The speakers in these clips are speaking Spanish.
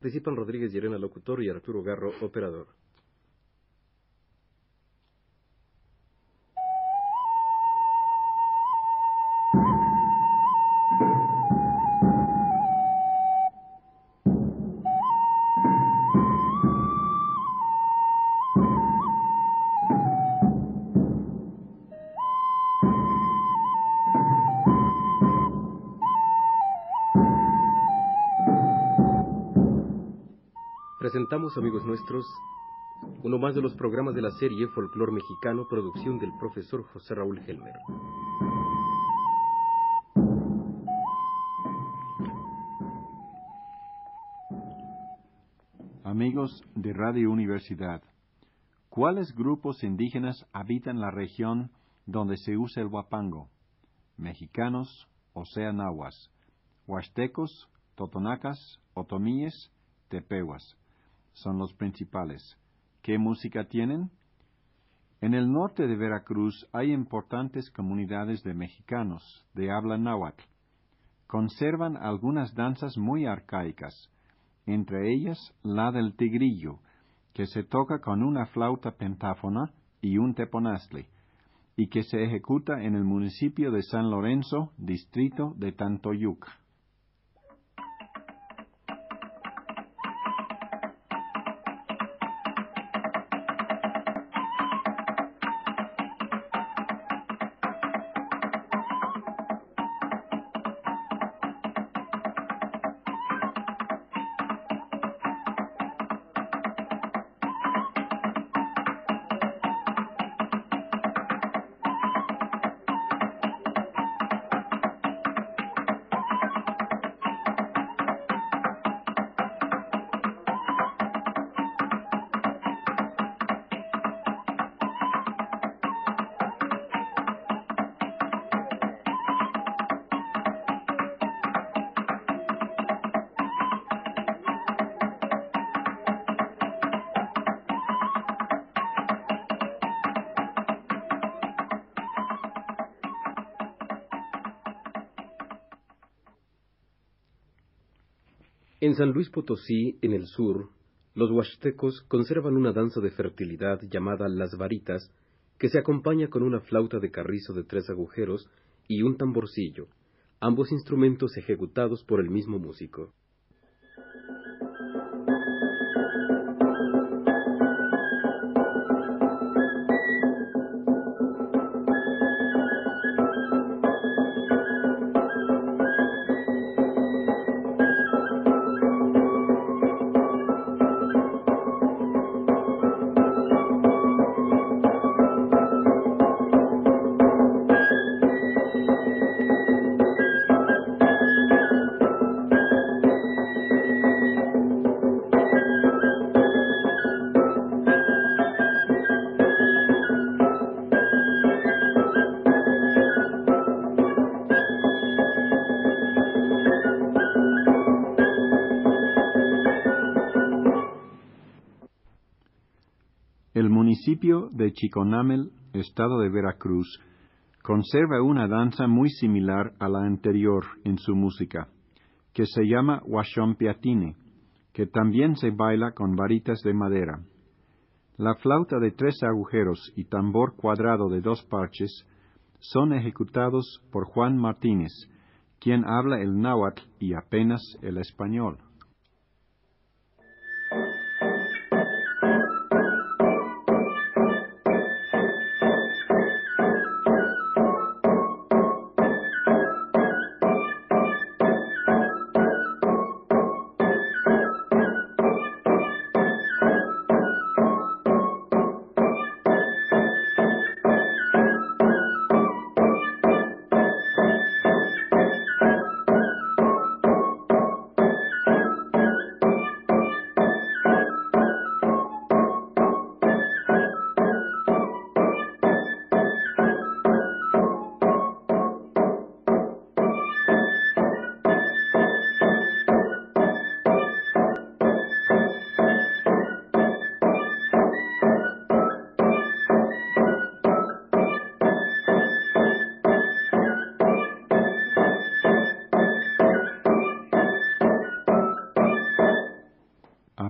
Participan Rodríguez Llerena, locutor, y Arturo Garro, operador. Presentamos, amigos nuestros, uno más de los programas de la serie Folclor Mexicano, producción del profesor José Raúl Helmer. Amigos de Radio Universidad, ¿cuáles grupos indígenas habitan la región donde se usa el huapango? Mexicanos, oceanahuas, huastecos, totonacas, otomíes, tepehuas son los principales. ¿Qué música tienen? En el norte de Veracruz hay importantes comunidades de mexicanos de habla náhuatl. Conservan algunas danzas muy arcaicas, entre ellas la del tigrillo, que se toca con una flauta pentáfona y un teponazli, y que se ejecuta en el municipio de San Lorenzo, distrito de Tantoyuca. En San Luis Potosí, en el sur, los huastecos conservan una danza de fertilidad llamada las varitas, que se acompaña con una flauta de carrizo de tres agujeros y un tamborcillo, ambos instrumentos ejecutados por el mismo músico. Municipio de Chiconamel, estado de Veracruz, conserva una danza muy similar a la anterior en su música, que se llama Huachompiatine, que también se baila con varitas de madera. La flauta de tres agujeros y tambor cuadrado de dos parches son ejecutados por Juan Martínez, quien habla el náhuatl y apenas el español.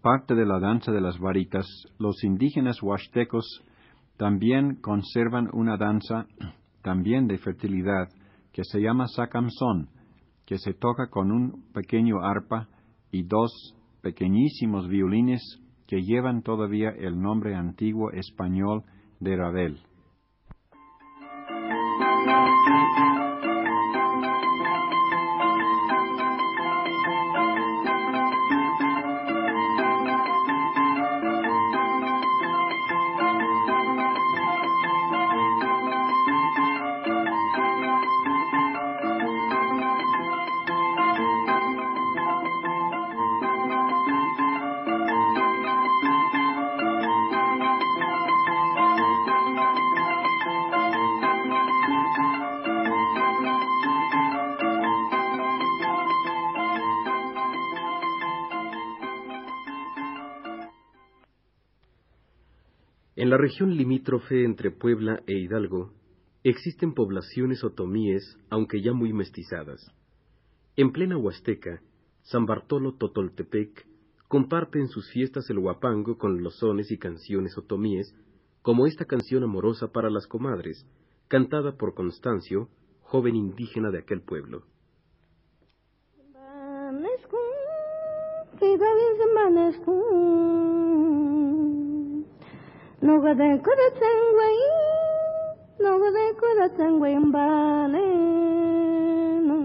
Aparte de la danza de las varitas, los indígenas huastecos también conservan una danza también de fertilidad que se llama sacamzón, que se toca con un pequeño arpa y dos pequeñísimos violines que llevan todavía el nombre antiguo español de Ravel. En la región limítrofe entre Puebla e Hidalgo existen poblaciones otomíes, aunque ya muy mestizadas. En plena Huasteca, San Bartolo Totoltepec comparte en sus fiestas el huapango con los sones y canciones otomíes, como esta canción amorosa para las comadres, cantada por Constancio, joven indígena de aquel pueblo. Noga de kura tsangwai, noga de kura tsangwai mbane no.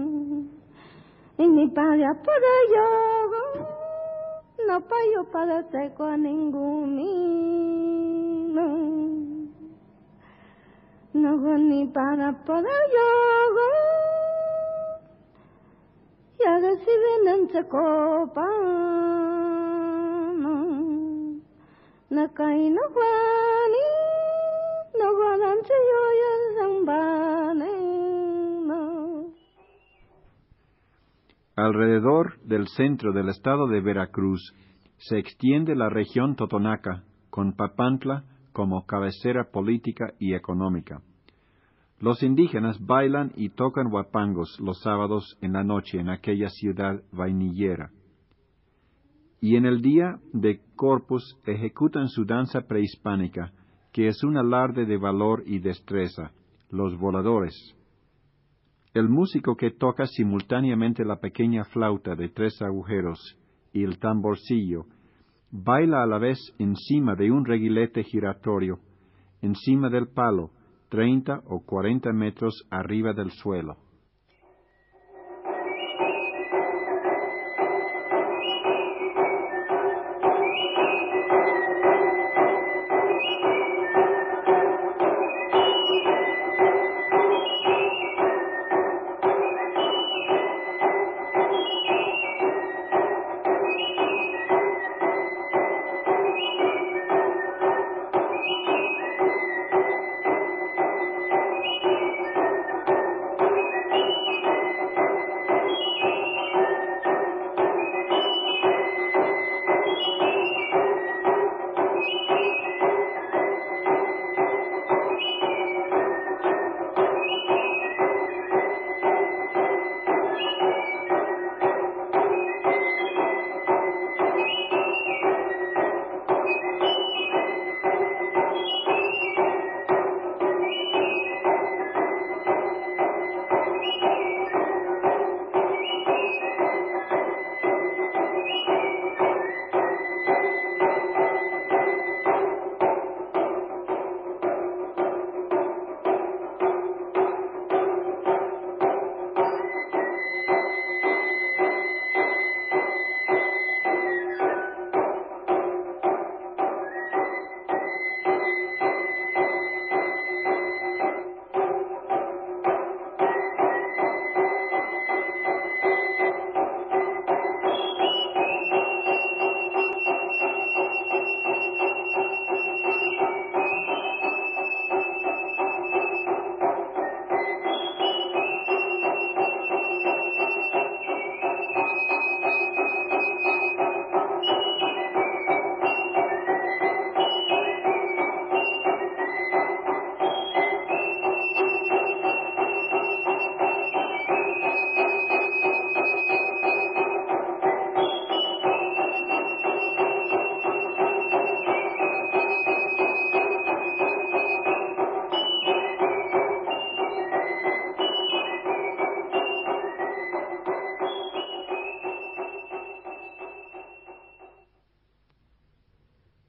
Ini para para yogo, no payo para seco ninguni no. Noga ni para para yogo, yaga si venen se copa no. Alrededor del centro del estado de Veracruz se extiende la región Totonaca, con Papantla como cabecera política y económica. Los indígenas bailan y tocan huapangos los sábados en la noche en aquella ciudad vainillera. Y en el día de Corpus ejecutan su danza prehispánica, que es un alarde de valor y destreza, los voladores. El músico que toca simultáneamente la pequeña flauta de tres agujeros y el tamborcillo, baila a la vez encima de un reguilete giratorio, encima del palo, treinta o cuarenta metros arriba del suelo.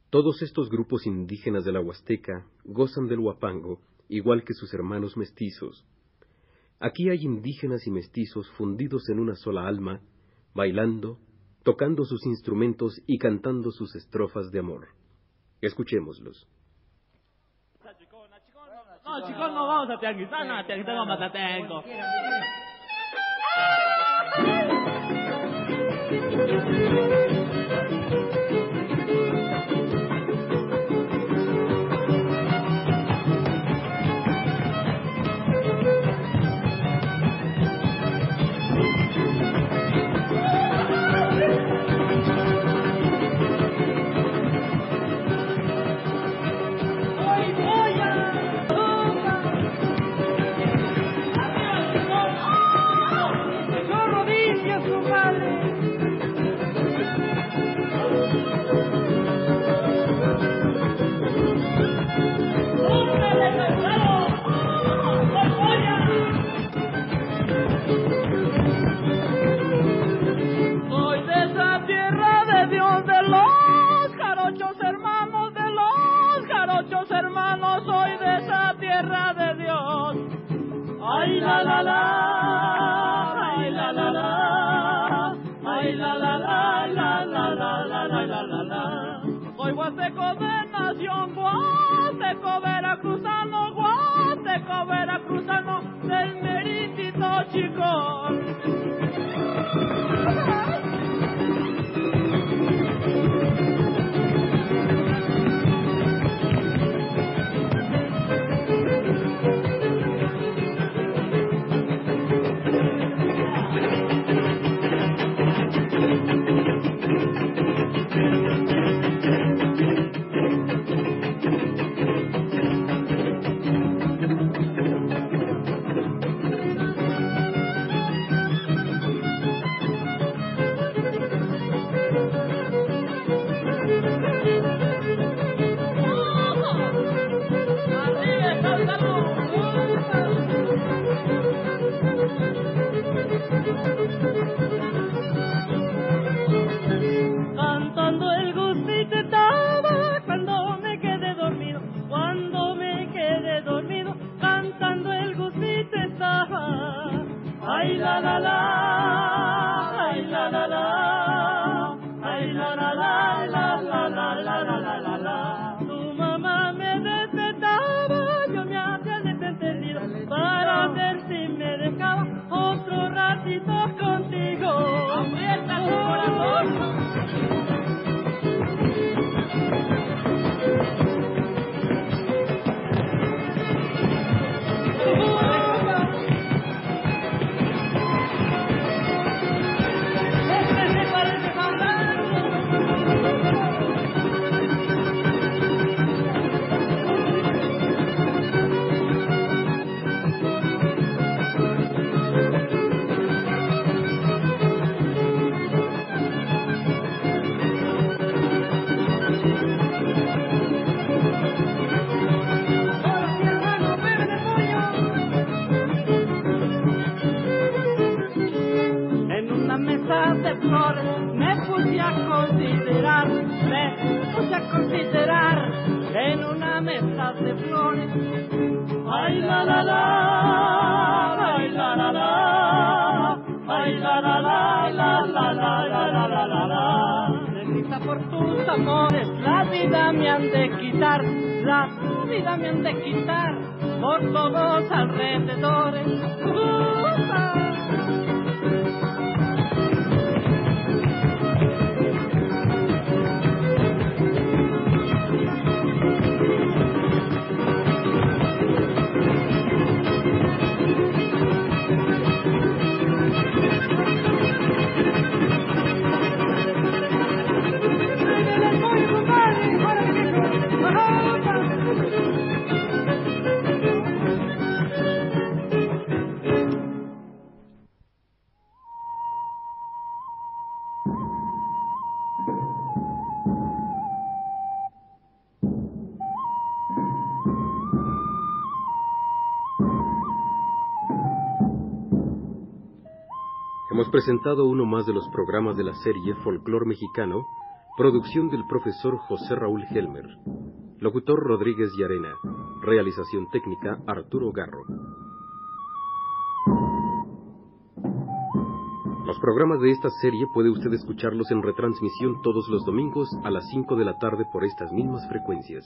Todos estos grupos indígenas de la Huasteca gozan del huapango igual que sus hermanos mestizos. Aquí hay indígenas y mestizos fundidos en una sola alma, bailando, tocando sus instrumentos y cantando sus estrofas de amor. Escuchémoslos. No, chicos, no vamos a tianguisar, no, tianguisar vamos a tengo. Soy Soy huasteco de nación, huasteco veracruzano, huasteco veracruzano, del meritito chico. Amores, la vida me han de quitar, la vida me han de quitar por todos alrededores. Hemos presentado uno más de los programas de la serie Folclor Mexicano, Producción del profesor José Raúl Helmer. Locutor Rodríguez Llarena. Realización técnica Arturo Garro. Los programas de esta serie puede usted escucharlos en retransmisión todos los domingos a las 5 de la tarde por estas mismas frecuencias.